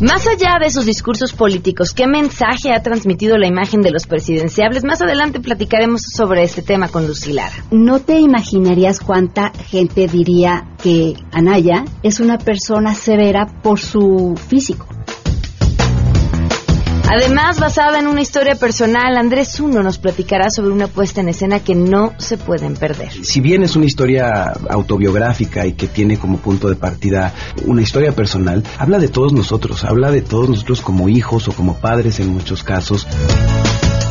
Más allá de sus discursos políticos, ¿qué mensaje ha transmitido la imagen de los presidenciables? Más adelante platicaremos sobre este tema con Lucilara. No te imaginarías cuánta gente diría que Anaya es una persona severa por su físico. Además, basada en una historia personal, Andrés Uno nos platicará sobre una puesta en escena que no se pueden perder. Si bien es una historia autobiográfica y que tiene como punto de partida una historia personal, habla de todos nosotros, habla de todos nosotros como hijos o como padres en muchos casos.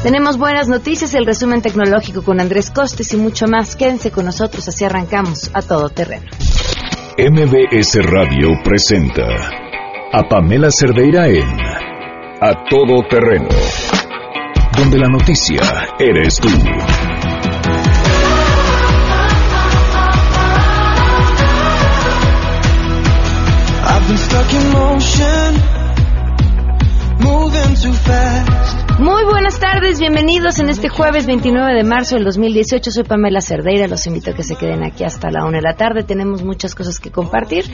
Tenemos buenas noticias, el resumen tecnológico con Andrés Costes y mucho más. Quédense con nosotros, así arrancamos a todo terreno. MBS Radio presenta a Pamela Cerdeira en a todo terreno, donde la noticia eres tú. I've been stuck in motion, moving too fast. Muy buenas tardes, bienvenidos en este jueves 29 de marzo del 2018. Soy Pamela Cerdeira, los invito a que se queden aquí hasta la una de la tarde. Tenemos muchas cosas que compartir.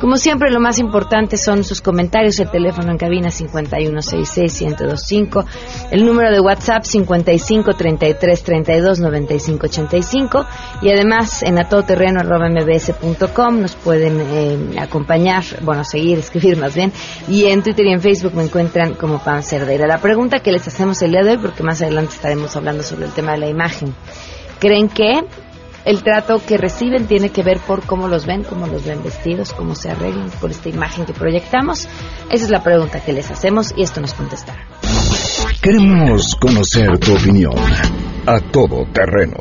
Como siempre, lo más importante son sus comentarios, el teléfono en cabina 5166-1025, el número de WhatsApp 5533329585 y además en atodoterreno.mbs.com nos pueden eh, acompañar, bueno, seguir, escribir más bien, y en Twitter y en Facebook me encuentran como Pam Cerdeira. La pregunta que les hacemos el día de hoy, porque más adelante estaremos hablando sobre el tema de la imagen. ¿Creen que el trato que reciben tiene que ver por cómo los ven, cómo los ven vestidos, cómo se arreglan, por esta imagen que proyectamos? Esa es la pregunta que les hacemos y esto nos contestará. Queremos conocer tu opinión a todo terreno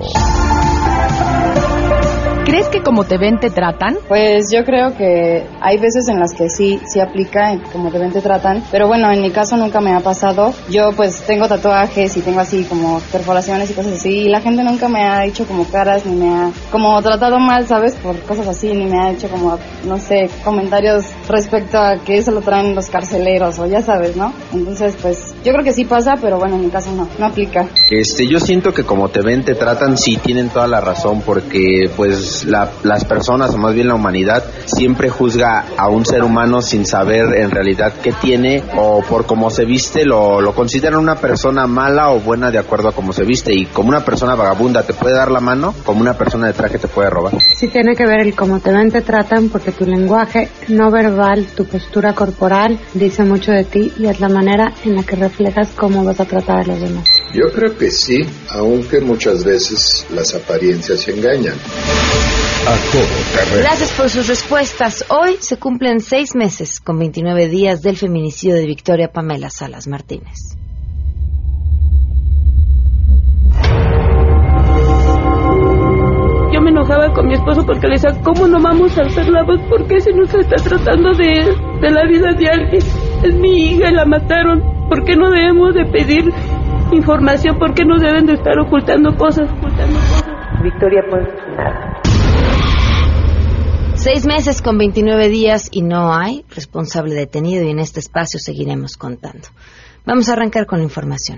¿Crees que como te ven te tratan? Pues yo creo que hay veces en las que sí, sí aplica como te ven te tratan, pero bueno, en mi caso nunca me ha pasado. Yo pues tengo tatuajes y tengo así como perforaciones y cosas así y la gente nunca me ha hecho como caras ni me ha como tratado mal, ¿sabes? Por cosas así, ni me ha hecho como, no sé, comentarios respecto a que eso lo traen los carceleros o ya sabes, ¿no? Entonces pues yo creo que sí pasa, pero bueno, en mi caso no, no aplica. Este, yo siento que como te ven te tratan, sí tienen toda la razón porque pues las personas, o más bien la humanidad, siempre juzga a un ser humano sin saber en realidad qué tiene o por cómo se viste, lo, lo consideran una persona mala o buena de acuerdo a cómo se viste. Y como una persona vagabunda te puede dar la mano, como una persona de traje te puede robar. Sí tiene que ver el cómo te ven, te tratan, porque tu lenguaje no verbal, tu postura corporal, dice mucho de ti y es la manera en la que reflejas cómo vas a tratar a los demás. Yo creo que sí, aunque muchas veces las apariencias Gracias por sus respuestas. Hoy se cumplen seis meses con 29 días del feminicidio de Victoria Pamela Salas Martínez. Yo me enojaba con mi esposo porque le decía, ¿cómo no vamos a hacer la voz? ¿Por qué se nos está tratando de, de la vida de alguien? Es mi hija y la mataron. ¿Por qué no debemos de pedir información? ¿Por qué no deben de estar ocultando cosas? Ocultando cosas? Victoria, pues nada Seis meses con 29 días y no hay responsable detenido y en este espacio seguiremos contando. Vamos a arrancar con la información.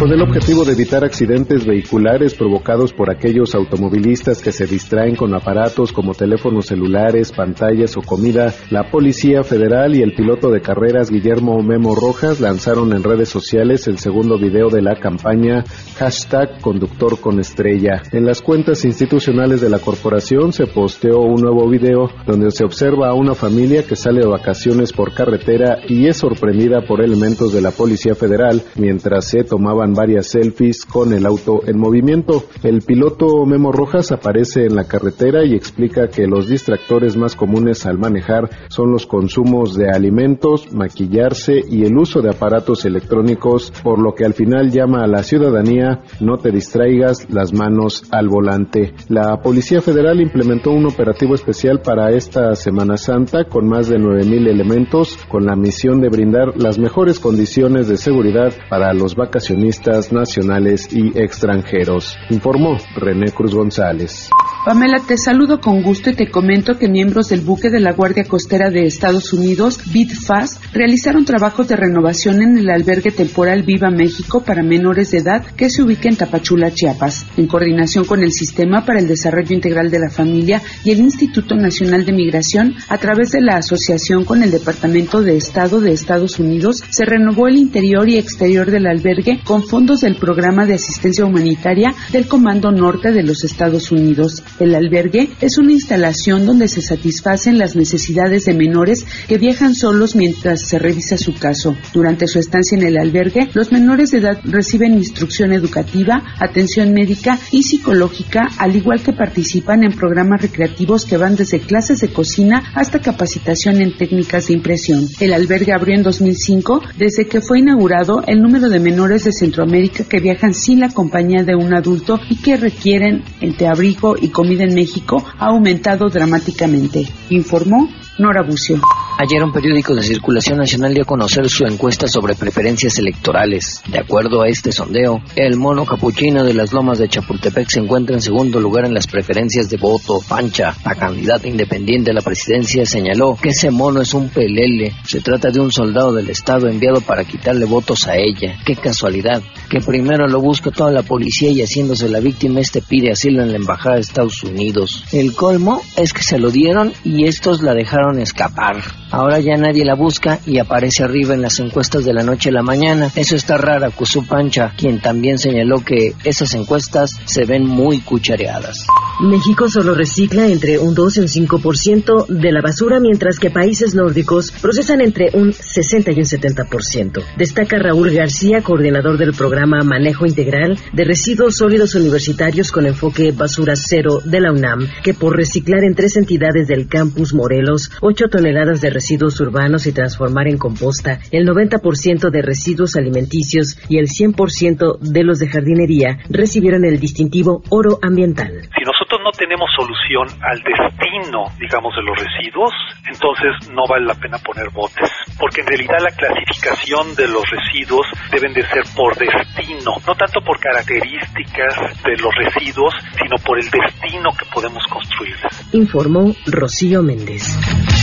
Con el objetivo de evitar accidentes vehiculares provocados por aquellos automovilistas que se distraen con aparatos como teléfonos celulares, pantallas o comida, la Policía Federal y el piloto de carreras Guillermo Memo Rojas lanzaron en redes sociales el segundo video de la campaña hashtag conductor con estrella. En las cuentas institucionales de la corporación se posteó un nuevo video donde se observa a una familia que sale de vacaciones por carretera y es sorprendida por elementos de la Policía Federal mientras se tomaban varias selfies con el auto en movimiento. El piloto Memo Rojas aparece en la carretera y explica que los distractores más comunes al manejar son los consumos de alimentos, maquillarse y el uso de aparatos electrónicos, por lo que al final llama a la ciudadanía no te distraigas las manos al volante. La Policía Federal implementó un operativo especial para esta Semana Santa con más de 9.000 elementos con la misión de brindar las mejores condiciones de seguridad para los vacacionistas nacionales y extranjeros, informó René Cruz González. Pamela, te saludo con gusto y te comento que miembros del buque de la Guardia Costera de Estados Unidos, BIDFAS, realizaron trabajos de renovación en el albergue temporal Viva México para menores de edad que se ubica en Tapachula, Chiapas, en coordinación con el Sistema para el Desarrollo Integral de la Familia y el Instituto Nacional de Migración, a través de la asociación con el Departamento de Estado de Estados Unidos, se renovó el interior y exterior del albergue con fondos del Programa de Asistencia Humanitaria del Comando Norte de los Estados Unidos. El albergue es una instalación donde se satisfacen las necesidades de menores que viajan solos mientras se revisa su caso. Durante su estancia en el albergue, los menores de edad reciben instrucción educativa, atención médica y psicológica, al igual que participan en programas recreativos que van desde clases de cocina hasta capacitación en técnicas de impresión. El albergue abrió en 2005. Desde que fue inaugurado, el número de menores de Centroamérica que viajan sin la compañía de un adulto y que requieren entre abrigo y comida en México ha aumentado dramáticamente, informó Nora Bucio. Ayer un periódico de circulación nacional dio a conocer su encuesta sobre preferencias electorales. De acuerdo a este sondeo, el mono capuchino de las lomas de Chapultepec se encuentra en segundo lugar en las preferencias de voto. Pancha, la candidata independiente a la presidencia, señaló que ese mono es un pelele. Se trata de un soldado del Estado enviado para quitarle votos a ella. Qué casualidad, que primero lo busca toda la policía y haciéndose la víctima, este pide asilo en la embajada de Estados Unidos. El colmo es que se lo dieron y estos la dejaron escapar. Ahora ya nadie la busca y aparece arriba en las encuestas de la noche a la mañana. Eso está raro, acusó Pancha, quien también señaló que esas encuestas se ven muy cuchareadas. México solo recicla entre un 2 y un 5% de la basura, mientras que países nórdicos procesan entre un 60 y un 70%. Destaca Raúl García, coordinador del programa Manejo Integral de Residuos Sólidos Universitarios con enfoque Basura Cero de la UNAM, que por reciclar en tres entidades del campus Morelos 8 toneladas de residuos urbanos y transformar en composta el 90% de residuos alimenticios y el 100% de los de jardinería recibieron el distintivo oro ambiental. Si nosotros no tenemos solución al destino, digamos, de los residuos, entonces no vale la pena poner botes, porque en realidad la clasificación de los residuos deben de ser por destino, no tanto por características de los residuos, sino por el destino que podemos construir. Informó Rocío Méndez.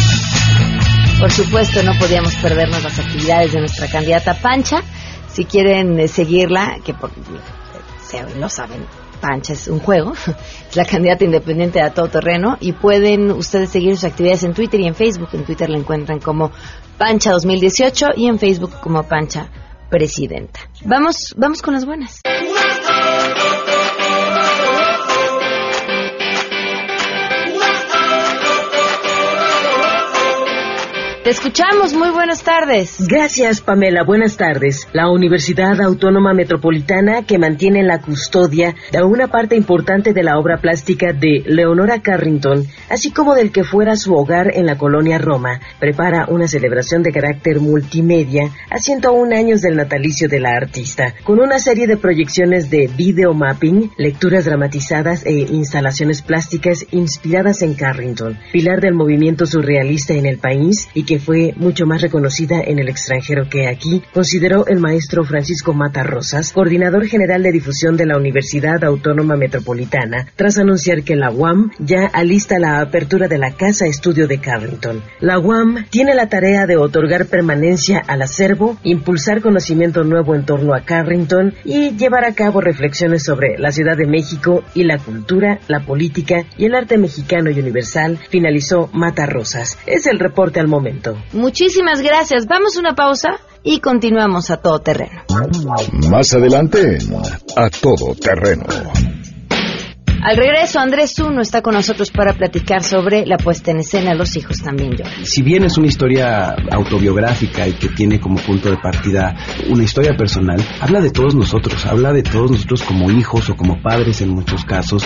Por supuesto, no podíamos perdernos las actividades de nuestra candidata Pancha. Si quieren eh, seguirla, que por, eh, lo saben, Pancha es un juego, es la candidata independiente a todo terreno y pueden ustedes seguir sus actividades en Twitter y en Facebook. En Twitter la encuentran como Pancha 2018 y en Facebook como Pancha Presidenta. Vamos, vamos con las buenas. Te escuchamos, muy buenas tardes. Gracias, Pamela, buenas tardes. La Universidad Autónoma Metropolitana, que mantiene la custodia de una parte importante de la obra plástica de Leonora Carrington, así como del que fuera su hogar en la colonia Roma, prepara una celebración de carácter multimedia a 101 años del natalicio de la artista, con una serie de proyecciones de video mapping, lecturas dramatizadas e instalaciones plásticas inspiradas en Carrington, pilar del movimiento surrealista en el país y que fue mucho más reconocida en el extranjero que aquí, consideró el maestro Francisco Mata Rosas, coordinador general de difusión de la Universidad Autónoma Metropolitana, tras anunciar que la UAM ya alista la apertura de la Casa Estudio de Carrington. La UAM tiene la tarea de otorgar permanencia al acervo, impulsar conocimiento nuevo en torno a Carrington y llevar a cabo reflexiones sobre la Ciudad de México y la cultura, la política y el arte mexicano y universal, finalizó Mata Rosas. Es el reporte al momento. Muchísimas gracias. Vamos a una pausa y continuamos a todo terreno. Más adelante, a todo terreno. Al regreso, Andrés Zuno está con nosotros para platicar sobre la puesta en escena Los hijos también lloran. Si bien es una historia autobiográfica y que tiene como punto de partida una historia personal, habla de todos nosotros, habla de todos nosotros como hijos o como padres en muchos casos.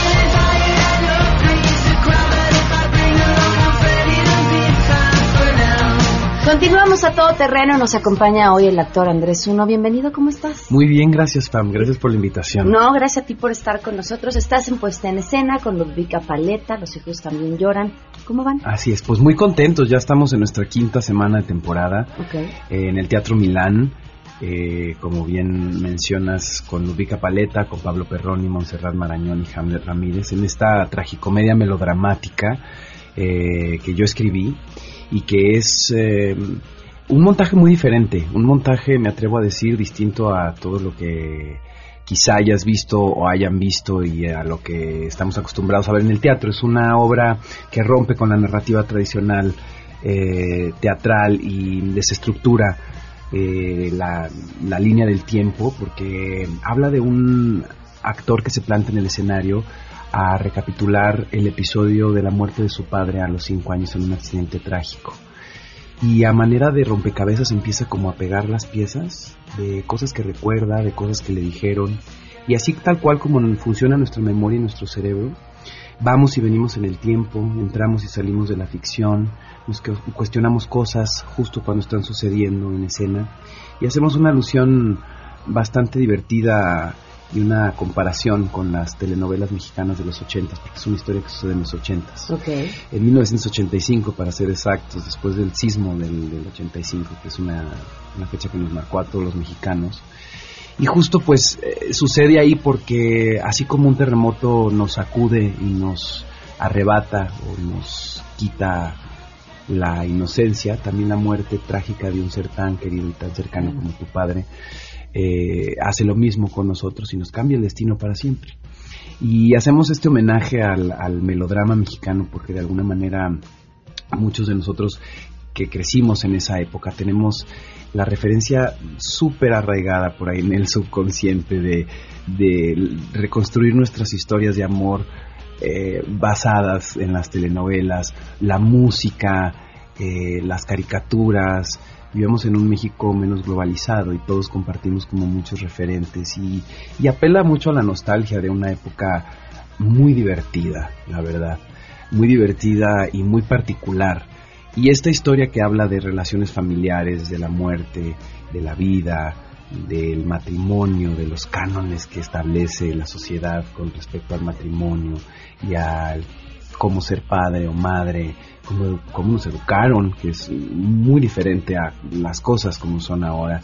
Continuamos a todo terreno. Nos acompaña hoy el actor Andrés Uno. Bienvenido, ¿cómo estás? Muy bien, gracias, Pam. Gracias por la invitación. No, gracias a ti por estar con nosotros. Estás en puesta en escena con Ludvika Paleta. Los hijos también lloran. ¿Cómo van? Así es, pues muy contentos. Ya estamos en nuestra quinta semana de temporada Ok. en el Teatro Milán. eh, como bien mencionas, con Ludvika Paleta, con Pablo Perroni, Montserrat Marañón y Hamlet Ramírez, en esta tragicomedia melodramática eh, que yo escribí y que es eh, un montaje muy diferente, un montaje, me atrevo a decir, distinto a todo lo que quizá hayas visto o hayan visto y a lo que estamos acostumbrados a ver en el teatro. Es una obra que rompe con la narrativa tradicional eh, teatral y desestructura eh, la, la línea del tiempo porque habla de un actor que se planta en el escenario a recapitular el episodio de la muerte de su padre a los cinco años en un accidente trágico. Y a manera de rompecabezas empieza como a pegar las piezas de cosas que recuerda, de cosas que le dijeron. Y así tal cual como funciona nuestra memoria y nuestro cerebro, vamos y venimos en el tiempo, entramos y salimos de la ficción, nos cuestionamos cosas justo cuando están sucediendo en escena y hacemos una alusión bastante divertida y una comparación con las telenovelas mexicanas de los 80, porque es una historia que sucede en los 80. Ok. En 1985, para ser exactos, después del sismo del, del 85, que es una, una fecha que nos marcó a todos los mexicanos. Y justo pues eh, sucede ahí porque así como un terremoto nos sacude y nos arrebata o nos quita la inocencia, también la muerte trágica de un ser tan querido y tan cercano como tu padre, eh, hace lo mismo con nosotros y nos cambia el destino para siempre. Y hacemos este homenaje al, melodrama mexicano porque de alguna manera muchos de nosotros que crecimos en esa época tenemos la referencia súper arraigada por ahí en el subconsciente de, de reconstruir nuestras historias de amor eh, basadas en las telenovelas, la música, eh, las caricaturas. Vivimos en un México menos globalizado y todos compartimos como muchos referentes y, y apela mucho a la nostalgia de una época muy divertida, la verdad, muy divertida y muy particular. Y esta historia que habla de relaciones familiares, de la muerte, de la vida, del matrimonio, de los cánones que establece la sociedad con respecto al matrimonio y al cómo ser padre o madre, cómo, cómo nos educaron, que es muy diferente a las cosas como son ahora.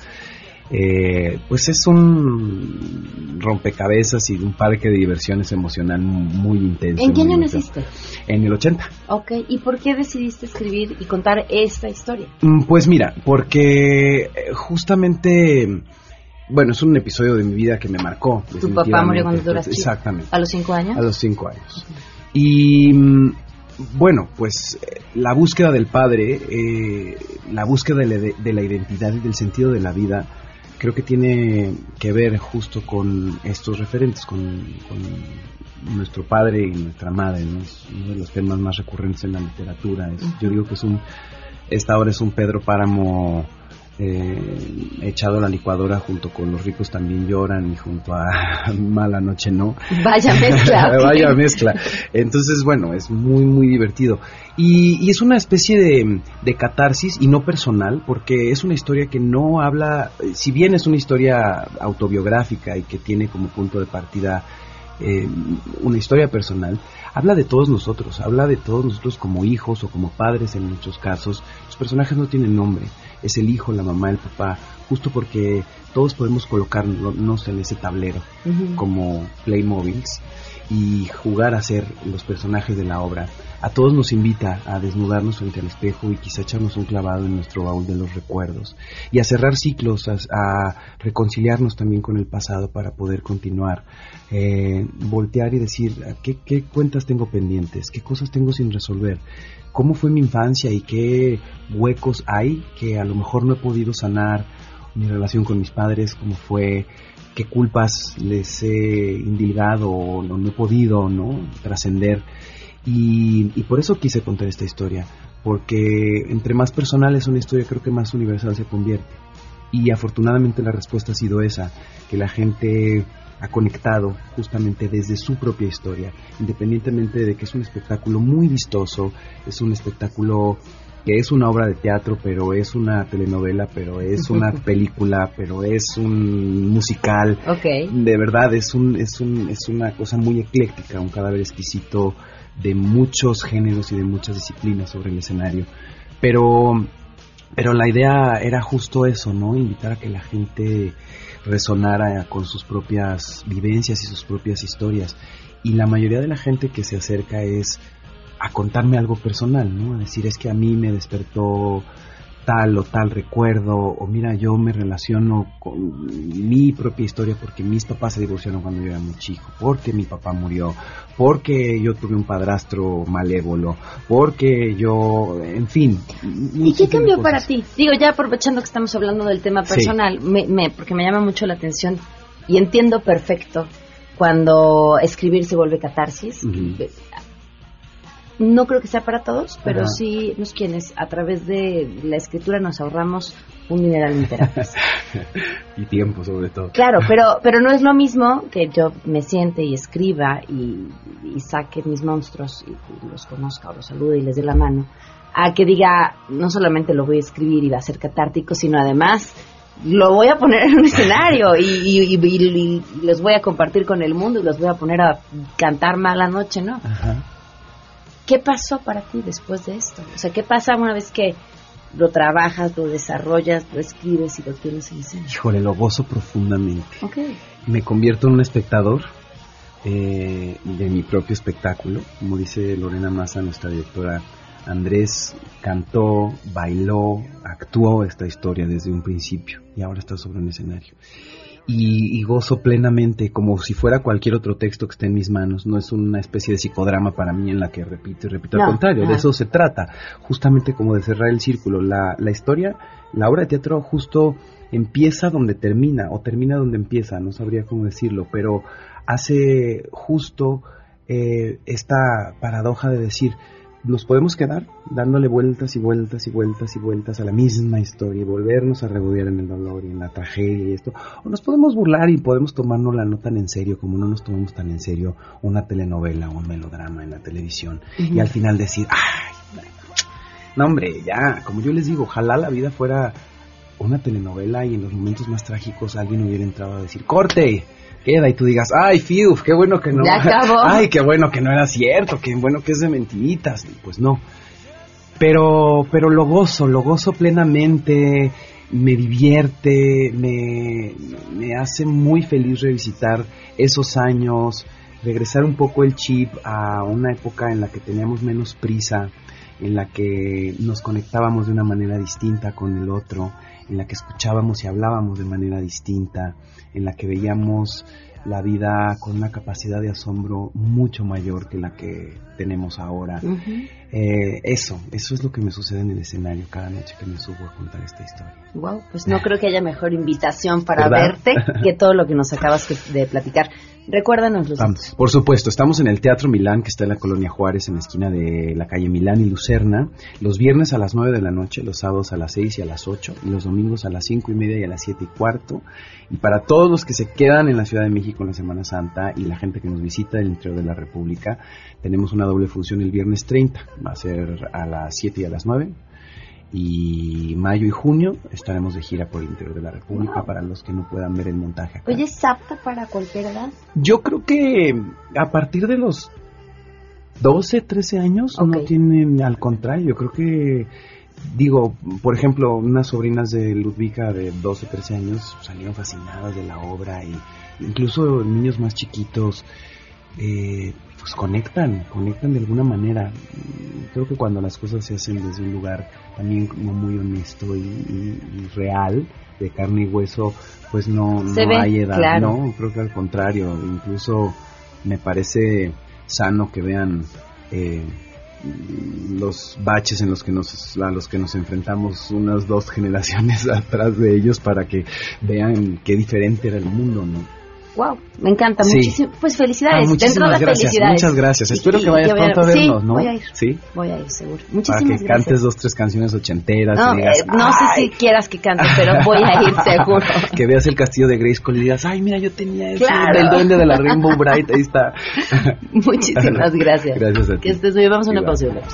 Eh, pues es un rompecabezas y un parque de diversiones emocional muy intenso. ¿En qué año naciste? En el 80. Ok. ¿Y por qué decidiste escribir y contar esta historia? Mm, Pues mira, porque eh, justamente, bueno, es un episodio de mi vida que me marcó. Tu papá murió cuando tú eras definitivamente. chico. Exactamente. ¿A los cinco años? A los cinco años. Y mm, bueno, pues eh, la búsqueda del padre, eh, la búsqueda de la, de la identidad y del sentido de la vida, creo que tiene que ver justo con estos referentes, con, con nuestro padre y nuestra madre, ¿no? Es uno de los temas más recurrentes en la literatura. Es- Yo digo que es un, esta obra es un Pedro Páramo eh, echado a la licuadora junto con Los ricos también lloran y junto a Mala noche no. Vaya mezcla. Vaya mezcla. Entonces, bueno, es muy, muy divertido. Y, y es una especie de, de catarsis y no personal, porque es una historia que no habla, eh, si bien es una historia autobiográfica y que tiene como punto de partida eh, una historia personal, habla de todos nosotros, habla de todos nosotros como hijos o como padres en muchos casos. Los personajes no tienen nombre, es el hijo, la mamá, el papá, justo porque todos podemos colocarnos en ese tablero como Playmobiles y jugar a ser los personajes de la obra. A todos nos invita a desnudarnos frente al espejo y quizá echarnos un clavado en nuestro baúl de los recuerdos y a cerrar ciclos, a, a reconciliarnos también con el pasado para poder continuar, eh, voltear y decir ¿qué, qué cuentas tengo pendientes, qué cosas tengo sin resolver, cómo fue mi infancia y qué huecos hay que a lo mejor no he podido sanar, mi relación con mis padres, cómo fue, qué culpas les he indilgado o no, he podido no trascender. Y, y por eso quise contar esta historia porque entre más personal es una historia creo que más universal se convierte. Y afortunadamente la respuesta ha sido esa que la gente ha conectado justamente desde su propia historia independientemente de que es un espectáculo muy vistoso es un espectáculo que es una obra de teatro, pero es una telenovela, pero es una película, pero es un musical. Ok. De verdad, es, un, es, un, es una cosa muy ecléctica, un cadáver exquisito de muchos géneros y de muchas disciplinas sobre el escenario. Pero, pero la idea era justo eso, ¿no? Invitar a que la gente resonara con sus propias vivencias y sus propias historias. Y la mayoría de la gente que se acerca es a contarme algo personal, ¿no? A decir, es que a mí me despertó tal o tal recuerdo, o mira, yo me relaciono con mi propia historia porque mis papás se divorciaron cuando yo era muy chico, porque mi papá murió, porque yo tuve un padrastro malévolo, porque yo, en fin. ¿Y qué cambió para ti? Digo, ya aprovechando que estamos hablando del tema personal, me, me, porque me llama mucho la atención y entiendo perfecto cuando escribir se vuelve catarsis. No creo que sea para todos, pero Ajá. sí los quienes a través de la escritura nos ahorramos un mineral en terapias. y tiempo sobre todo. Claro, pero pero no es lo mismo que yo me siente y escriba y, y saque mis monstruos y, y los conozca o los salude y les dé la mano, a que diga, no solamente lo voy a escribir y va a ser catártico, sino además lo voy a poner en un escenario y, y, y- y- y los voy a compartir con el mundo y los voy a poner a cantar mala noche, ¿no? ¿Qué pasó para ti después de esto? O sea, ¿qué pasa una vez que lo trabajas, lo desarrollas, lo escribes y lo tienes en escena? Híjole, lo gozo profundamente. Ok. Me convierto en un espectador eh, de mi propio espectáculo. Como dice Lorena Massa, nuestra directora, Andrés cantó, bailó, actuó esta historia desde un principio y ahora está sobre un escenario. Y, y gozo plenamente como si fuera cualquier otro texto que esté en mis manos. No es una especie de psicodrama para mí en la que repito y repito. No, Al contrario, de eso se trata. Justamente como de cerrar el círculo. La, la historia, la obra de teatro justo empieza donde termina o termina donde empieza. No sabría cómo decirlo, pero hace justo eh, esta paradoja de decir, nos podemos quedar dándole vueltas y vueltas y vueltas y vueltas a la misma historia y volvernos a regodear en el dolor y en la tragedia y esto. O nos podemos burlar y podemos tomárnosla no tan en serio como no nos tomamos tan en serio una telenovela o un melodrama en la televisión. Y al final decir, ay, no hombre, ya, como yo les digo, ojalá la vida fuera una telenovela y en los momentos más trágicos alguien hubiera entrado a decir, corte, queda y tú digas, ay, fiu, qué bueno que no. Ya acabó. Ay, qué bueno que no era cierto, qué bueno que es de mentiritas. Pues no. Pero, pero lo gozo, lo gozo plenamente, me divierte, me, me hace muy feliz revisitar esos años, regresar un poco el chip a una época en la que teníamos menos prisa, en la que nos conectábamos de una manera distinta con el otro, en la que escuchábamos y hablábamos de manera distinta, en la que veíamos la vida con una capacidad de asombro mucho mayor que la que tenemos ahora. Eh, eso, eso es lo que me sucede en el escenario cada noche que me subo a contar esta historia. Wow, pues no creo que haya mejor invitación para ¿Verdad? verte que todo lo que nos acabas de platicar. Recuérdanos los. Por supuesto, estamos en el Teatro Milán, que está en la Colonia Juárez, en la esquina de la calle Milán y Lucerna, los viernes a las 9 de la noche, los sábados a las 6 y a las 8, y los domingos a las 5 y media y a las 7 y cuarto. Y para todos los que se quedan en la Ciudad de México en la Semana Santa y la gente que nos visita del interior de la República, tenemos una doble función el viernes 30, va a ser a las 7 y a las 9. Y mayo y junio estaremos de gira por el interior de la República para los que no puedan ver el montaje acá. Oye, ¿es apta para cualquier edad? Yo creo que a partir de los 12, 13 años no tienen, al contrario, yo creo que, digo, por ejemplo, unas sobrinas de Ludvika de 12, 13 años salieron fascinadas de la obra y incluso niños más chiquitos, eh, pues conectan, conectan de alguna manera. Creo que cuando las cosas se hacen desde un lugar también como muy honesto y, y- y real, de carne y hueso, pues no, no ve, hay edad, claro. ¿no? Creo que al contrario, incluso me parece sano que vean eh, los baches en los que nos a los que nos enfrentamos unas dos generaciones atrás de ellos para que vean qué diferente era el mundo, ¿no? Wow, me encanta Sí. muchísimo. Pues felicidades, Ah, dentro muchísimas de gracias, felicidades. muchas gracias. Espero y- que vayas a- pronto a sí, vernos, ¿no? Voy a ir. Sí. Voy a ir, seguro. Para Muchísimas que gracias. cantes dos, tres canciones ochenteras No, digas, eh, no sé si quieras que cante, pero voy a ir seguro. que veas el castillo de Grayskull y digas, ay, mira, yo tenía ese Claro. del duende de la Rainbow Bright, ahí está. Muchísimas gracias. Gracias a ti. Que estés muy bien. Vamos a una pausa y volvemos.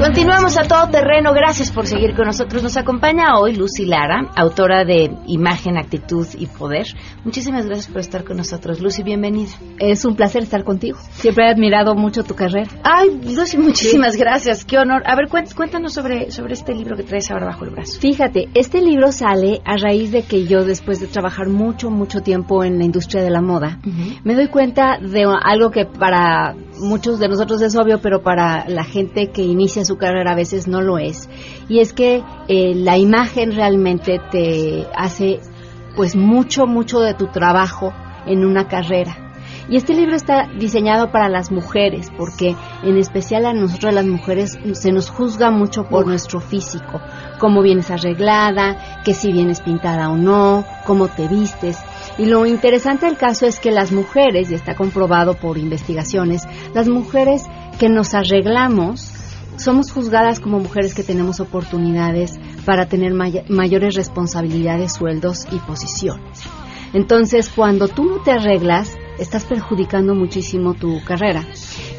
Continuamos a todo terreno. Gracias por seguir con nosotros. Nos acompaña hoy Lucy Lara, autora de Imagen, Actitud y Poder. Muchísimas gracias por estar con nosotros. Lucy, bienvenida. Es un placer estar contigo. Siempre he admirado mucho tu carrera. Ay, Lucy, muchísimas gracias. Qué honor. A ver, cuéntanos sobre, sobre este libro que traes ahora bajo el brazo. Fíjate, este libro sale a raíz de que yo, después de trabajar mucho, mucho tiempo en la industria de la moda, me doy cuenta de algo que para muchos de nosotros es obvio, pero para la gente que inicia su carrera a veces no lo es. Y es que eh, la imagen realmente te hace pues mucho, mucho de tu trabajo en una carrera. Y este libro está diseñado para las mujeres, porque en especial a nosotros las mujeres se nos juzga mucho por nuestro físico, cómo vienes arreglada, que si vienes pintada o no, cómo te vistes. Y lo interesante del caso es que las mujeres, y está comprobado por investigaciones, las mujeres que nos arreglamos somos juzgadas como mujeres que tenemos oportunidades para tener mayores responsabilidades, sueldos y posiciones. Entonces, cuando tú no te arreglas, estás perjudicando muchísimo tu carrera.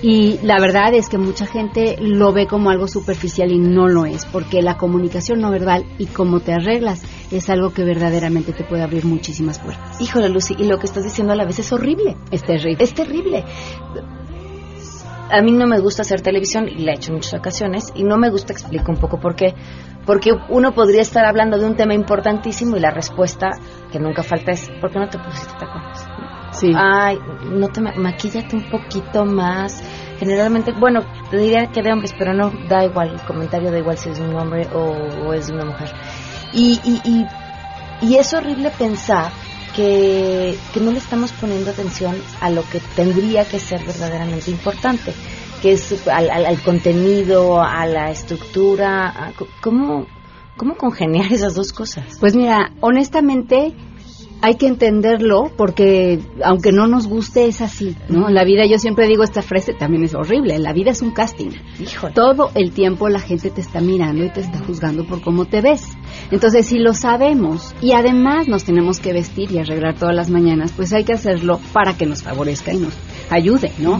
Y la verdad es que mucha gente lo ve como algo superficial y no lo es, porque la comunicación no verbal y cómo te arreglas es algo que verdaderamente te puede abrir muchísimas puertas. Híjole, Lucy, y lo que estás diciendo a la vez es horrible. Es terrible. Es terrible a mí no me gusta hacer televisión y la he hecho en muchas ocasiones y no me gusta explico un poco por qué. Porque uno podría estar hablando de un tema importantísimo y la respuesta que nunca falta es ¿por qué no te pusiste tacones? Sí. Ay, no te maquíllate un poquito más. Generalmente, bueno, te diría que de hombres, pero no da igual, el comentario da igual si es un hombre o, es de una mujer. Y, y, y, y es horrible pensar que, no le estamos poniendo atención a lo que tendría que ser verdaderamente importante, que es al, contenido, a la estructura, ¿cómo, ¿cómo congeniar esas dos cosas? Pues mira, honestamente hay que entenderlo porque aunque no nos guste es así, ¿no? La vida, yo siempre digo, esta frase también es horrible, la vida es un casting. Todo el tiempo la gente te está mirando y te está juzgando por cómo te ves. Entonces, si lo sabemos y además nos tenemos que vestir y arreglar todas las mañanas, pues hay que hacerlo para que nos favorezca y nos ayude, ¿no?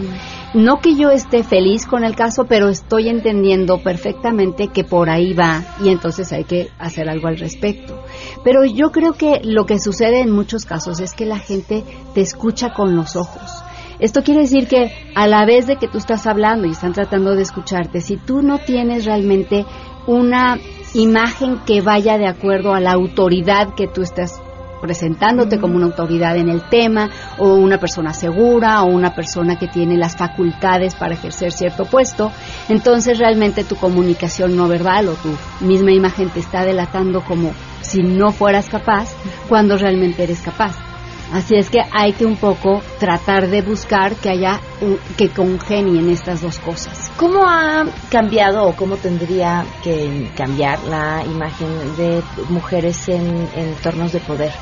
No que yo esté feliz con el caso, pero estoy entendiendo perfectamente que por ahí va y entonces hay que hacer algo al respecto. Pero yo creo que lo que sucede en muchos casos es que la gente te escucha con los ojos. Esto quiere decir que a la vez de que tú estás hablando y están tratando de escucharte, si tú no tienes realmente una imagen que vaya de acuerdo a la autoridad que tú estás presentándote como una autoridad en el tema o una persona segura o una persona que tiene las facultades para ejercer cierto puesto, entonces realmente tu comunicación no verbal o tu misma imagen te está delatando como si no fueras capaz cuando realmente eres capaz. Así es que hay que un poco tratar de buscar que haya que congenien estas dos cosas. ¿Cómo ha cambiado o cómo tendría que cambiar la imagen de mujeres en, entornos de poder?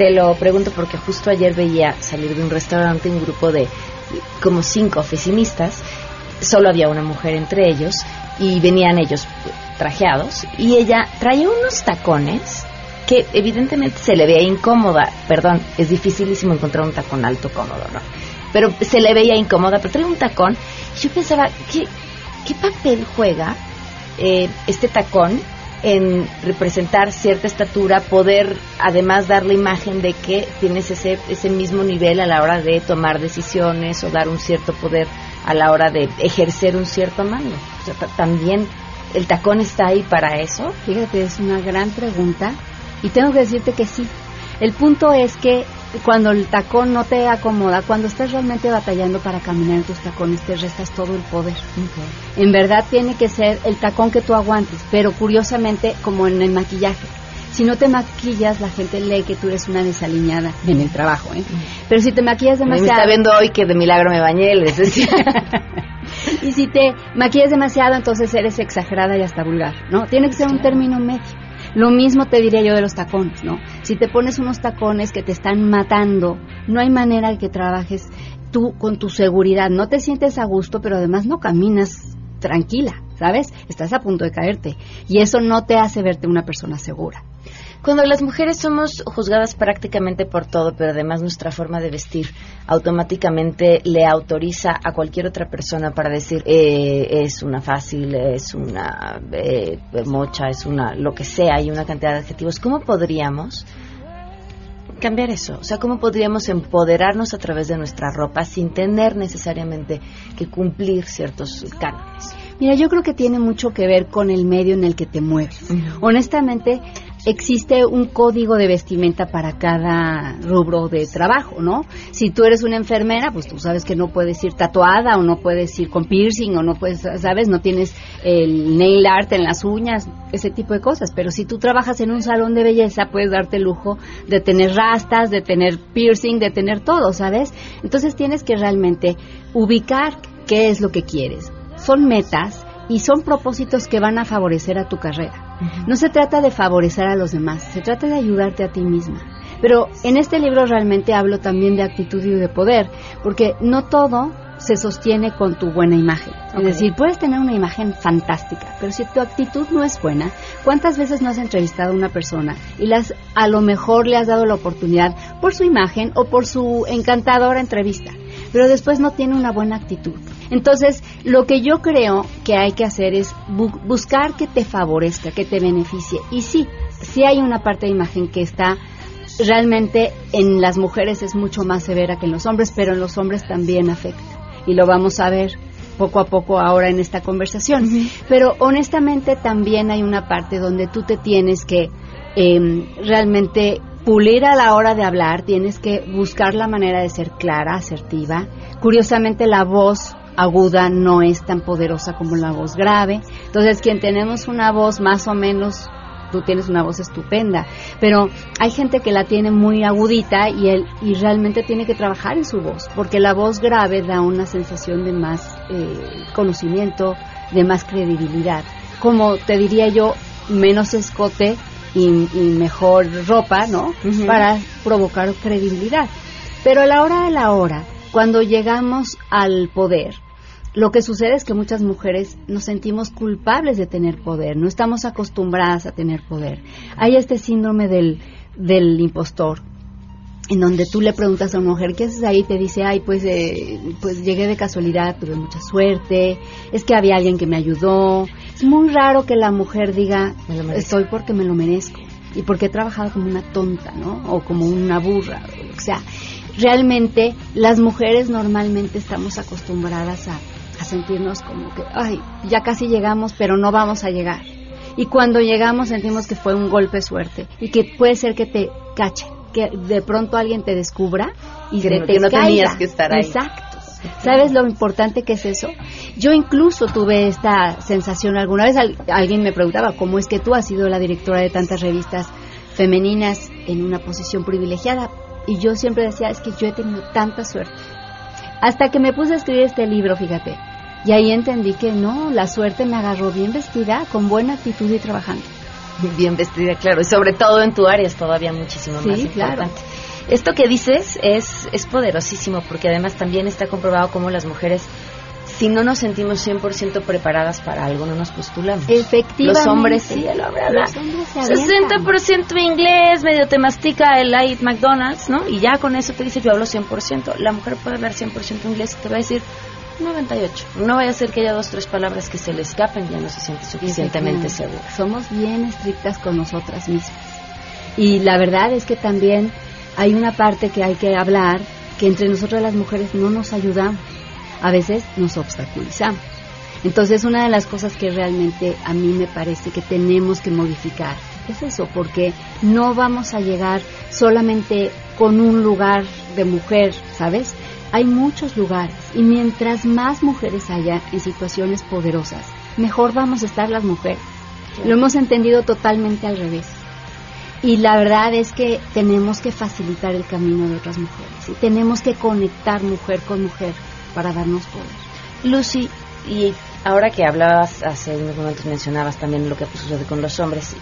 Te lo pregunto porque justo ayer veía salir de un restaurante un grupo de como cinco oficinistas, solo había una mujer entre ellos y venían ellos trajeados y ella traía unos tacones que evidentemente se le veía incómoda. Perdón, es dificilísimo encontrar un tacón alto cómodo, ¿no? Pero se le veía incómoda, pero trae un tacón. Y yo pensaba, ¿qué, qué papel juega eh, este tacón en representar cierta estatura, poder además dar la imagen de que tienes ese, ese mismo nivel a la hora de tomar decisiones o dar un cierto poder a la hora de ejercer un cierto mando. O sea, también el tacón está ahí para eso. Fíjate, es una gran pregunta y tengo que decirte que sí. El punto es que cuando el tacón no te acomoda, cuando estás realmente batallando para caminar en tus tacones, te restas todo el poder. En verdad tiene que ser el tacón que tú aguantes, pero curiosamente como en el maquillaje. Si no te maquillas, la gente lee que tú eres una desaliñada en el trabajo, ¿eh? Pero si te maquillas demasiado... Me está viendo hoy que de milagro me bañé, les decía. y si te maquillas demasiado, entonces eres exagerada y hasta vulgar, ¿no? Tiene que ser un término medio. Lo mismo te diría yo de los tacones, ¿no? Si te pones unos tacones que te están matando, no hay manera de que trabajes tú con tu seguridad. No te sientes a gusto, pero además no caminas tranquila, ¿sabes? Estás a punto de caerte. Y eso no te hace verte una persona segura. Cuando las mujeres somos juzgadas prácticamente por todo, pero además nuestra forma de vestir automáticamente le autoriza a cualquier otra persona para decir eh, es una fácil, es una eh, mocha, es una lo que sea, hay una cantidad de adjetivos. ¿Cómo podríamos cambiar eso? O sea, ¿cómo podríamos empoderarnos a través de nuestra ropa sin tener necesariamente que cumplir ciertos cánones? Mira, yo creo que tiene mucho que ver con el medio en el que te mueves. Honestamente, existe un código de vestimenta para cada rubro de trabajo, ¿no? Si tú eres una enfermera, pues tú sabes que no puedes ir tatuada o no puedes ir con piercing o no puedes, ¿sabes? No tienes el nail art en las uñas, ese tipo de cosas. Pero si tú trabajas en un salón de belleza, puedes darte el lujo de tener rastas, de tener piercing, de tener todo, ¿sabes? Entonces tienes que realmente ubicar qué es lo que quieres. Son metas y son propósitos que van a favorecer a tu carrera. No se trata de favorecer a los demás, se trata de ayudarte a ti misma. Pero en este libro realmente hablo también de actitud y de poder, porque no todo se sostiene con tu buena imagen. Es decir, puedes tener una imagen fantástica, pero si tu actitud no es buena, ¿cuántas veces no has entrevistado a una persona y las a lo mejor le has dado la oportunidad por su imagen o por su encantadora entrevista, pero después no tiene una buena actitud? Entonces, lo que yo creo que hay que hacer es buscar que te favorezca, que te beneficie. Y sí, sí hay una parte de imagen que está realmente en las mujeres es mucho más severa que en los hombres, pero en los hombres también afecta. Y lo vamos a ver poco a poco ahora en esta conversación. Pero honestamente también hay una parte donde tú te tienes que em, realmente pulir a la hora de hablar, tienes que buscar la manera de ser clara, asertiva. Curiosamente la voz aguda no es tan poderosa como la voz grave. Entonces, quien tenemos una voz más o menos, tú tienes una voz estupenda, pero hay gente que la tiene muy agudita y él y realmente tiene que trabajar en su voz, porque la voz grave da una sensación de más eh, conocimiento, de más credibilidad. Como te diría yo, menos escote y, mejor ropa, ¿no? Para provocar credibilidad. Pero a la hora de la hora, cuando llegamos al poder, lo que sucede es que muchas mujeres nos sentimos culpables de tener poder, no estamos acostumbradas a tener poder. Hay este síndrome del, del impostor, en donde tú le preguntas a una mujer, ¿qué haces ahí? Te dice, ay, pues, eh, pues llegué de casualidad, tuve mucha suerte, es que había alguien que me ayudó. Es muy raro que la mujer diga, estoy porque me lo merezco y porque he trabajado como una tonta, ¿no? O como una burra, o sea realmente las mujeres normalmente estamos acostumbradas a, sentirnos como que, ay, ya casi llegamos, pero no vamos a llegar. Y cuando llegamos sentimos que fue un golpe de suerte y que puede ser que te cache, que de pronto alguien te descubra y que, te, no tenías que estar ahí. Exacto. ¿Sabes lo importante que es eso? Yo incluso tuve esta sensación alguna vez, alguien me preguntaba, ¿cómo es que tú has sido la directora de tantas revistas femeninas en una posición privilegiada? Y yo siempre decía, es que yo he tenido tanta suerte. Hasta que me puse a escribir este libro, fíjate. Y ahí entendí que no, la suerte me agarró bien vestida, con buena actitud y trabajando. Bien vestida, claro. Y sobre todo en tu área es todavía muchísimo más importante. Esto que dices es, es poderosísimo porque además también está comprobado cómo las mujeres si no nos sentimos 100% preparadas para algo, no nos postulamos. Efectivamente. Los hombres sí, el hombre habla 60% inglés, medio te mastica el light McDonald's, ¿no? Y ya con eso te dice yo hablo 100%. La mujer puede hablar 100% inglés y te va a decir 98. No vaya a ser que haya dos, tres palabras que se le escapen y ya no se siente suficientemente segura. Somos bien estrictas con nosotras mismas. Y la verdad es que también hay una parte que hay que hablar, que entre nosotras las mujeres no nos ayudamos a veces nos obstaculizamos. Entonces, una de las cosas que realmente a mí me parece que tenemos que modificar es eso, porque no vamos a llegar solamente con un lugar de mujer, ¿sabes? Hay muchos lugares y mientras más mujeres haya en situaciones poderosas, mejor vamos a estar las mujeres. Lo hemos entendido totalmente al revés. Y la verdad es que tenemos que facilitar el camino de otras mujeres y tenemos que conectar mujer con mujer para darnos poder. Lucy, Y ahora que hablabas, hace unos momentos mencionabas también lo que sucede con los hombres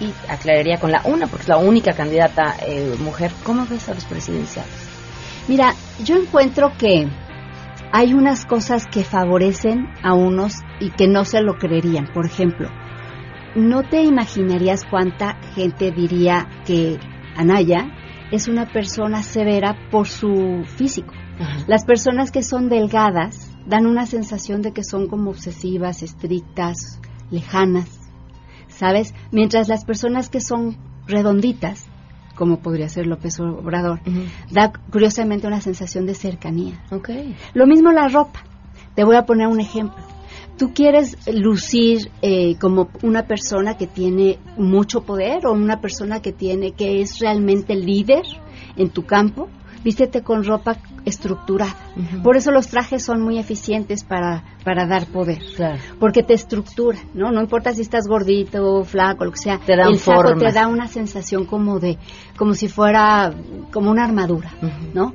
y aclararía con la una, porque es la única candidata eh, mujer. ¿Cómo ves a los presidenciales? Mira, yo encuentro que hay unas cosas que favorecen a unos y que no se lo creerían. Por ejemplo, no te imaginarías cuánta gente diría que Anaya es una persona severa por su físico. Las personas que son delgadas dan una sensación de que son como obsesivas, estrictas, lejanas. ¿sabes? Mientras las personas que son redonditas, como podría ser López Obrador, da curiosamente una sensación de cercanía. Okay. Lo mismo la ropa. Te voy a poner un ejemplo. Tú quieres lucir eh, como una persona que tiene mucho poder o una persona que tiene que es realmente líder en tu campo vístete con ropa estructurada. Por eso los trajes son muy eficientes para, para dar poder. Porque te estructura, ¿no? No importa si estás gordito, flaco, lo que sea. Te da el saco te da una sensación como de, como si fuera, como una armadura, ¿no?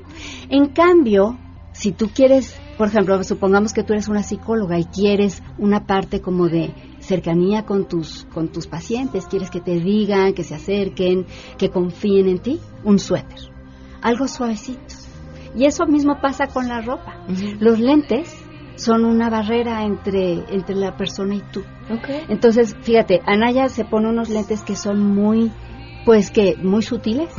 En cambio, si tú quieres, por ejemplo, supongamos que tú eres una psicóloga y quieres una parte como de cercanía con tus, con tus pacientes, quieres que te digan, que se acerquen, que confíen en ti, un suéter algo suavecito. Y eso mismo pasa con la ropa. Los lentes son una barrera entre, entre la persona y tú. Entonces, fíjate, Anaya se pone unos lentes que son muy, pues que muy sutiles,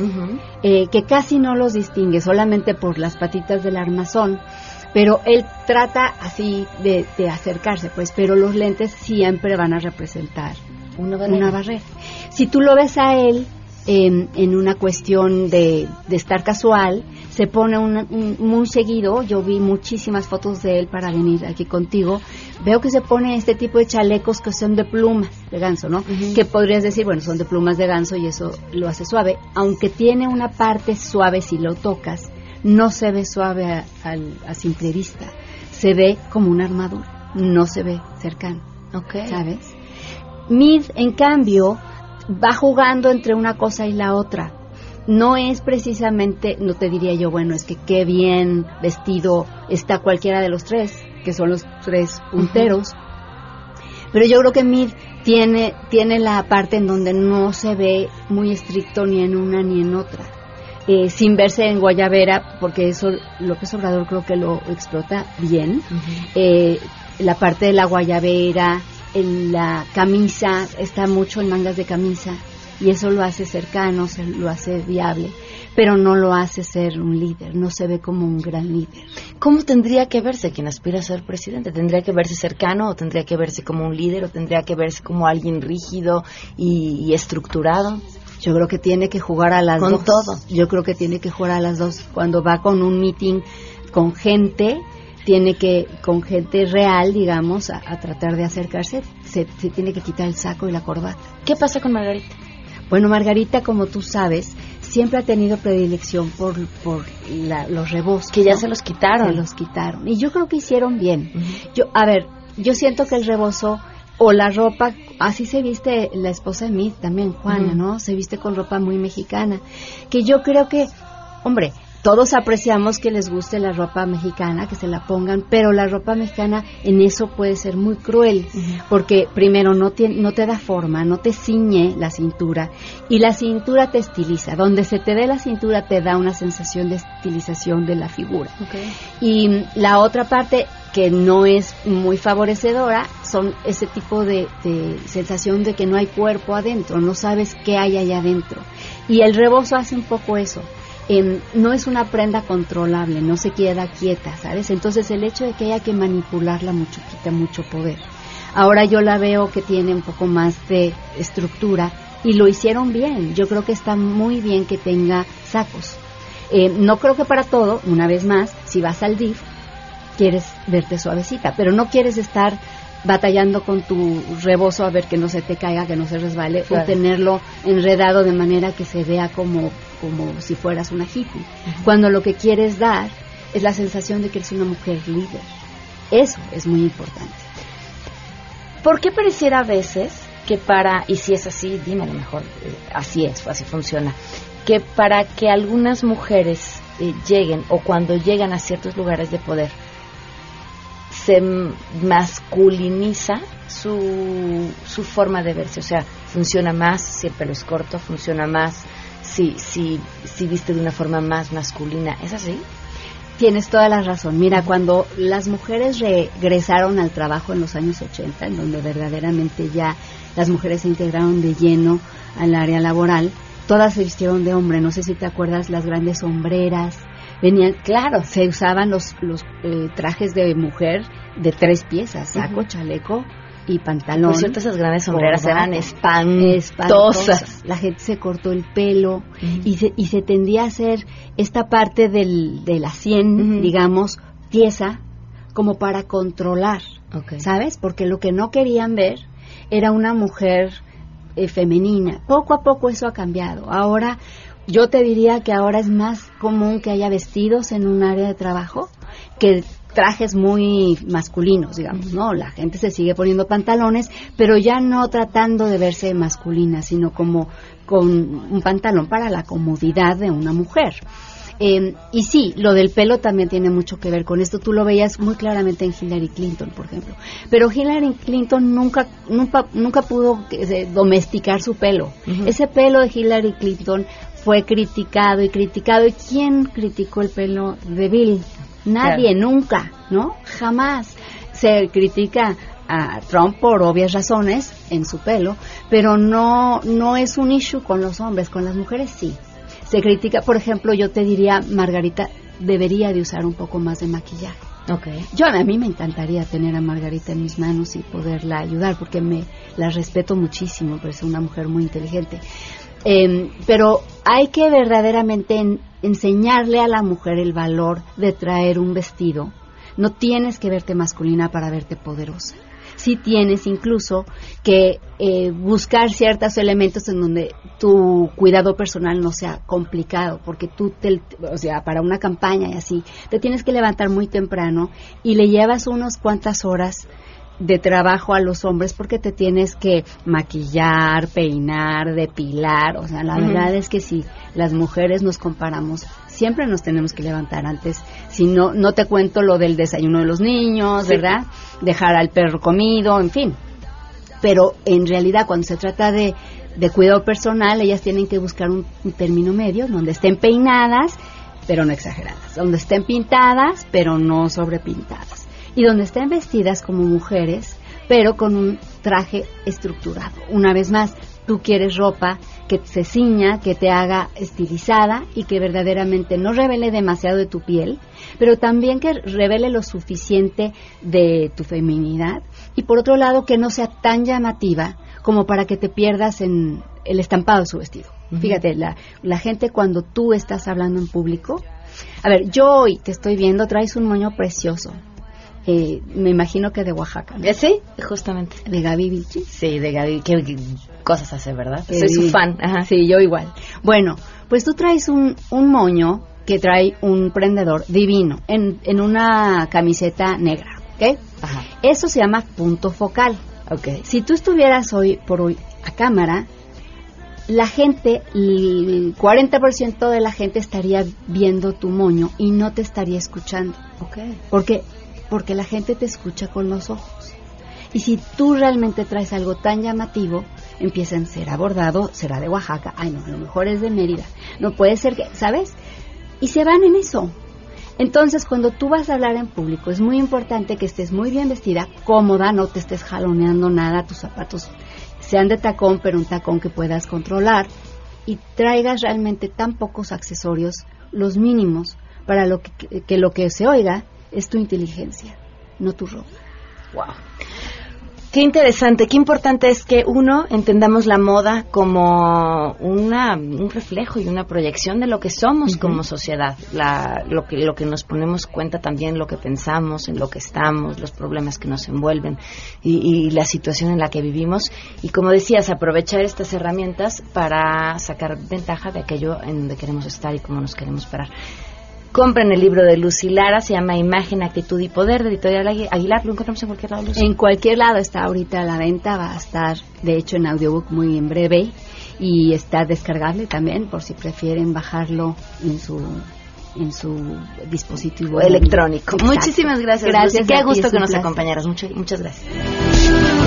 eh, que casi no los distingue, solamente por las patitas del armazón. Pero él trata así de, acercarse, pues, pero los lentes siempre van a representar una Una barrera. Si tú lo ves a él, en, una cuestión de, estar casual, se pone un, muy seguido, yo vi muchísimas fotos de él para venir aquí contigo, veo que se pone este tipo de chalecos que son de plumas de ganso, ¿no? Que podrías decir, bueno, son de plumas de ganso y eso lo hace suave, aunque tiene una parte suave si lo tocas, no se ve suave a, a simple vista, se ve como una armadura, no se ve cercano, okay. ¿sabes? Mid, en cambio, va jugando entre una cosa y la otra. No es precisamente, no te diría yo, bueno, es que qué bien vestido está cualquiera de los tres, que son los tres punteros. Pero yo creo que Mid tiene, tiene la parte en donde no se ve muy estricto ni en una ni en otra. Eh, sin verse en Guayabera, porque eso López Obrador creo que lo explota bien. Eh, la parte de la Guayabera, en la camisa, está mucho en mangas de camisa y eso lo hace cercano, se, lo hace viable, pero no lo hace ser un líder, no se ve como un gran líder. ¿Cómo tendría que verse quien aspira a ser presidente? ¿Tendría que verse cercano o tendría que verse como un líder o tendría que verse como alguien rígido y, estructurado? Yo creo que tiene que jugar a las dos. Con todo. Yo creo que tiene que jugar a las dos. Cuando va con un meeting con gente, tiene que, con gente real, digamos, a, tratar de acercarse, se, tiene que quitar el saco y la corbata. ¿Qué pasa con Margarita? Bueno, Margarita, como tú sabes, siempre ha tenido predilección por, por los rebos. Que ya se los quitaron. Se los quitaron. Y yo creo que hicieron bien. Yo, a ver, yo siento que el rebozo o la ropa, así se viste la esposa de mí también, Juana, ¿no? Se viste con ropa muy mexicana. Que yo creo que, hombre, todos apreciamos que les guste la ropa mexicana, que se la pongan, pero la ropa mexicana en eso puede ser muy cruel, porque primero no, no te da forma, no te ciñe la cintura y la cintura te estiliza. Donde se te dé la cintura te da una sensación de estilización de la figura. Y la otra parte que no es muy favorecedora son ese tipo de, de sensación de que no hay cuerpo adentro, no sabes qué hay allá adentro. Y el rebozo hace un poco eso no es una prenda controlable, no se queda quieta, ¿sabes? Entonces el hecho de que haya que manipularla mucho quita mucho poder. Ahora yo la veo que tiene un poco más de estructura y lo hicieron bien. Yo creo que está muy bien que tenga sacos. Eh, no creo que para todo, una vez más, si vas al DIF, quieres verte suavecita, pero no quieres estar batallando con tu rebozo a ver que no se te caiga, que no se resbale, o tenerlo enredado de manera que se vea como como si fueras una hippie, cuando lo que quieres dar es la sensación de que eres una mujer líder. Eso es muy importante. ¿Por qué pareciera a veces que para, y si es así, dime lo mejor, eh, así es, así funciona, que para que algunas mujeres eh, lleguen o cuando llegan a ciertos lugares de poder, se masculiniza su, su forma de verse. O sea, funciona más si el pelo es corto, funciona más si, si, si viste de una forma más masculina. ¿Es así? Tienes toda la razón. Mira, cuando las mujeres regresaron al trabajo en los años 80, en donde verdaderamente ya las mujeres se integraron de lleno al área laboral, todas se vistieron de hombre. No sé si te acuerdas las grandes sombreras. Venían, claro, se usaban los, los eh, trajes de mujer de tres piezas, saco, chaleco y pantalón. Por cierto, esas grandes sombreras eran espantosas. La gente se cortó el pelo y, se, y se tendía a hacer esta parte del, de la sien, digamos, tiesa, como para controlar, ¿sabes? Porque lo que no querían ver era una mujer eh, femenina. Poco a poco eso ha cambiado. Ahora, yo te diría que ahora es más común que haya vestidos en un área de trabajo que trajes muy masculinos, digamos, ¿no? La gente se sigue poniendo pantalones, pero ya no tratando de verse masculina, sino como con un pantalón para la comodidad de una mujer. Em, y sí, lo del pelo también tiene mucho que ver con esto. Tú lo veías muy claramente en Hillary Clinton, por ejemplo. Pero Hillary Clinton nunca, nunca, nunca pudo eh, domesticar su pelo. Ese pelo de Hillary Clinton fue criticado y criticado. ¿Y quién criticó el pelo de Bill? Nadie, nunca, ¿no? Jamás. Se critica a Trump por obvias razones en su pelo, pero no, no es un issue con los hombres, con las mujeres sí. Se critica, por ejemplo, yo te diría, Margarita debería de usar un poco más de maquillaje. Okay. Yo a mí me encantaría tener a Margarita en mis manos y poderla ayudar porque me la respeto muchísimo, porque es una mujer muy inteligente. Em, pero hay que verdaderamente enseñarle a la mujer el valor de traer un vestido. No tienes que verte masculina para verte poderosa. Sí tienes incluso que eh, buscar ciertos elementos en donde tu cuidado personal no sea complicado, porque tú, te, o sea, para una campaña y así, te tienes que levantar muy temprano y le llevas unas cuantas horas de trabajo a los hombres porque te tienes que maquillar, peinar, depilar, o sea, la verdad es que si las mujeres nos comparamos, siempre nos tenemos que levantar antes, si no, no te cuento lo del desayuno de los niños, ¿verdad? Dejar al perro comido, en fin. Pero en realidad cuando se trata de, de cuidado personal, ellas tienen que buscar un, un término medio donde estén peinadas, pero no exageradas, donde estén pintadas, pero no sobrepintadas y donde estén vestidas como mujeres, pero con un traje estructurado. Una vez más, tú quieres ropa que se ciña, que te haga estilizada y que verdaderamente no revele demasiado de tu piel, pero también que revele lo suficiente de tu feminidad y por otro lado que no sea tan llamativa como para que te pierdas en el estampado de su vestido. Fíjate, la, la gente cuando tú estás hablando en público, a ver, yo hoy te estoy viendo, traes un moño precioso, eh, me imagino que de Oaxaca. ¿no? Sí, justamente. De Gaby Vichy. Sí, de Gaby. Qué, cosas hace, ¿verdad? Soy su fan. Ajá. Sí, yo igual. Bueno, pues tú traes un, un moño que trae un prendedor divino en, en una camiseta negra, ¿ok? Ajá. Eso se llama punto focal. Ok. Si tú estuvieras hoy por hoy a cámara, la gente, el 40% de la gente estaría viendo tu moño y no te estaría escuchando. Ok. Porque porque la gente te escucha con los ojos. Y si tú realmente traes algo tan llamativo, empiezan, será bordado, será de Oaxaca, ay no, a lo mejor es de Mérida, no puede ser que, ¿sabes? Y se van en eso. Entonces, cuando tú vas a hablar en público, es muy importante que estés muy bien vestida, cómoda, no te estés jaloneando nada, tus zapatos sean de tacón, pero un tacón que puedas controlar, y traigas realmente tan pocos accesorios, los mínimos, para lo que lo que se oiga es tu inteligencia, no tu ropa. Wow. Qué interesante, qué importante es que uno entendamos la moda como una, un reflejo y una proyección de lo que somos como sociedad, la, lo, que, lo que nos ponemos cuenta también, lo que pensamos, en lo que estamos, los problemas que nos envuelven y, y la situación en la que vivimos. Y como decías, aprovechar estas herramientas para sacar ventaja de aquello en donde queremos estar y cómo nos queremos parar compren el libro de Lucy Lara, se llama Imagen, Actitud y Poder, de Editorial Aguilar. ¿Lo encontramos en cualquier lado, Lucy? En cualquier lado está ahorita a la venta, va a estar de hecho en audiobook muy en breve y está descargable también por si prefieren bajarlo en su en su dispositivo electrónico. Muchísimas gracias. Gracias. Qué gusto que nos acompañaras. Muchas, muchas gracias.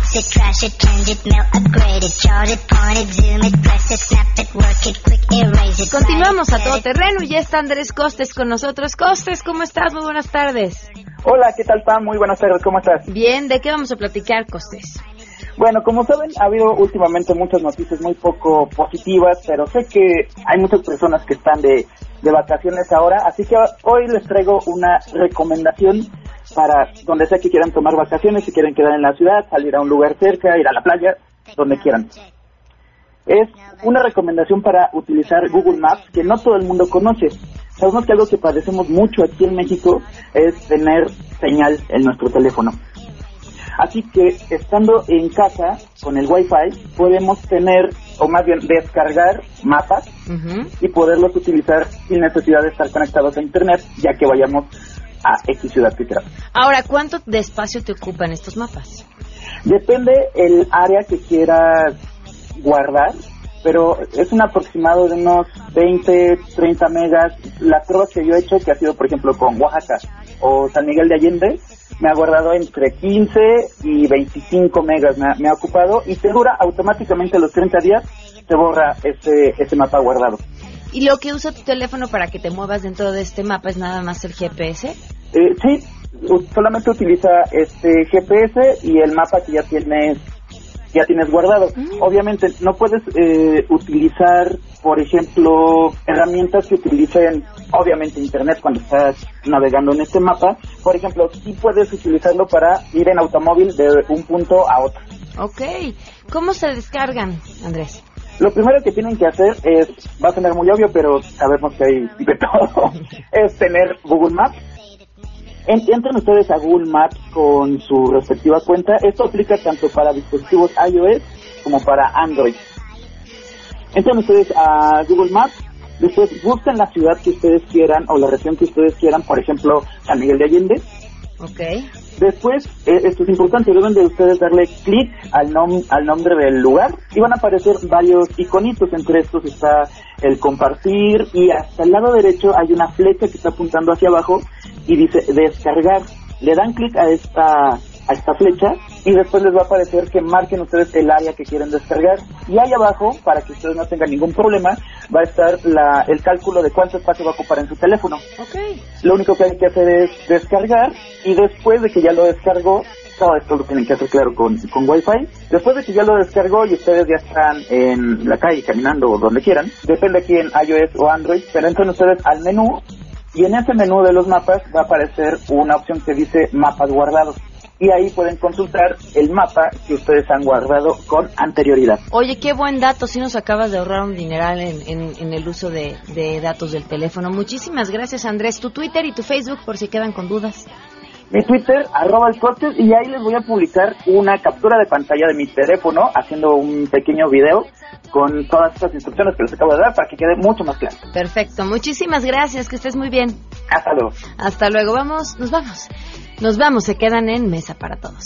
Continuamos a todo terreno y ya está Andrés Costes con nosotros. Costes, ¿cómo estás? Muy buenas tardes. Hola, ¿qué tal, Pam? Muy buenas tardes, ¿cómo estás? Bien, ¿de qué vamos a platicar, Costes? Bueno, como saben, ha habido últimamente muchas noticias muy poco positivas, pero sé que hay muchas personas que están de, de vacaciones ahora, así que hoy les traigo una recomendación para donde sea que quieran tomar vacaciones, si quieren quedar en la ciudad, salir a un lugar cerca, ir a la playa, donde quieran. Es una recomendación para utilizar Google Maps que no todo el mundo conoce. Sabemos que algo que padecemos mucho aquí en México es tener señal en nuestro teléfono. Así que estando en casa con el Wi-Fi podemos tener, o más bien descargar mapas y poderlos utilizar sin necesidad de estar conectados a Internet, ya que vayamos a X ciudad que queramos. Ahora, ¿cuánto de espacio te ocupan estos mapas? Depende el área que quieras guardar, pero es un aproximado de unos 20, 30 megas. Las pruebas que yo he hecho, que ha sido por ejemplo con Oaxaca o San Miguel de Allende, me ha guardado entre 15 y 25 megas, me ha, ocupado y te dura automáticamente los 30 días, te borra ese, ese mapa guardado. ¿Y lo que usa tu teléfono para que te muevas dentro de este mapa es nada más el GPS? Eh, sí, solamente utiliza este GPS y el mapa que ya tienes ya tienes guardado. Mm. Obviamente no puedes eh, utilizar, por ejemplo, herramientas que utilicen, obviamente, Internet cuando estás navegando en este mapa. Por ejemplo, sí puedes utilizarlo para ir en automóvil de un punto a otro. Ok. ¿Cómo se descargan, Andrés? Lo primero que tienen que hacer es, va a tener muy obvio, pero sabemos que hay de todo, es tener Google Maps Entren ustedes a Google Maps con su respectiva cuenta. Esto aplica tanto para dispositivos iOS como para Android. Entren ustedes a Google Maps, después buscan la ciudad que ustedes quieran o la región que ustedes quieran, por ejemplo, San Miguel de Allende. Ok. Después, eh, esto es importante, deben de ustedes darle clic al, al nombre del lugar y van a aparecer varios iconitos. Entre estos está el compartir y hasta el lado derecho hay una flecha que está apuntando hacia abajo y dice descargar. Le dan clic a esta a esta flecha y después les va a aparecer que marquen ustedes el área que quieren descargar y ahí abajo para que ustedes no tengan ningún problema va a estar la, el cálculo de cuánto espacio va a ocupar en su teléfono okay. lo único que hay que hacer es descargar y después de que ya lo descargó todo esto lo tienen que hacer claro con, con Wi-Fi. Después de que ya lo descargó y ustedes ya están en la calle caminando o donde quieran, depende aquí en iOS o Android, pero entran ustedes al menú y en ese menú de los mapas va a aparecer una opción que dice mapas guardados. Y ahí pueden consultar el mapa que ustedes han guardado con anterioridad. Oye, qué buen dato. Si nos acabas de ahorrar un dineral en, en, el uso de, de datos del teléfono. Muchísimas gracias, Andrés. Tu Twitter y tu Facebook, por si quedan con dudas mi Twitter, arroba el y ahí les voy a publicar una captura de pantalla de mi teléfono haciendo un pequeño video con todas estas instrucciones que les acabo de dar para que quede mucho más claro. Perfecto, muchísimas gracias, que estés muy bien. Hasta luego. Hasta luego, vamos, nos vamos. Nos vamos, se quedan en Mesa para Todos.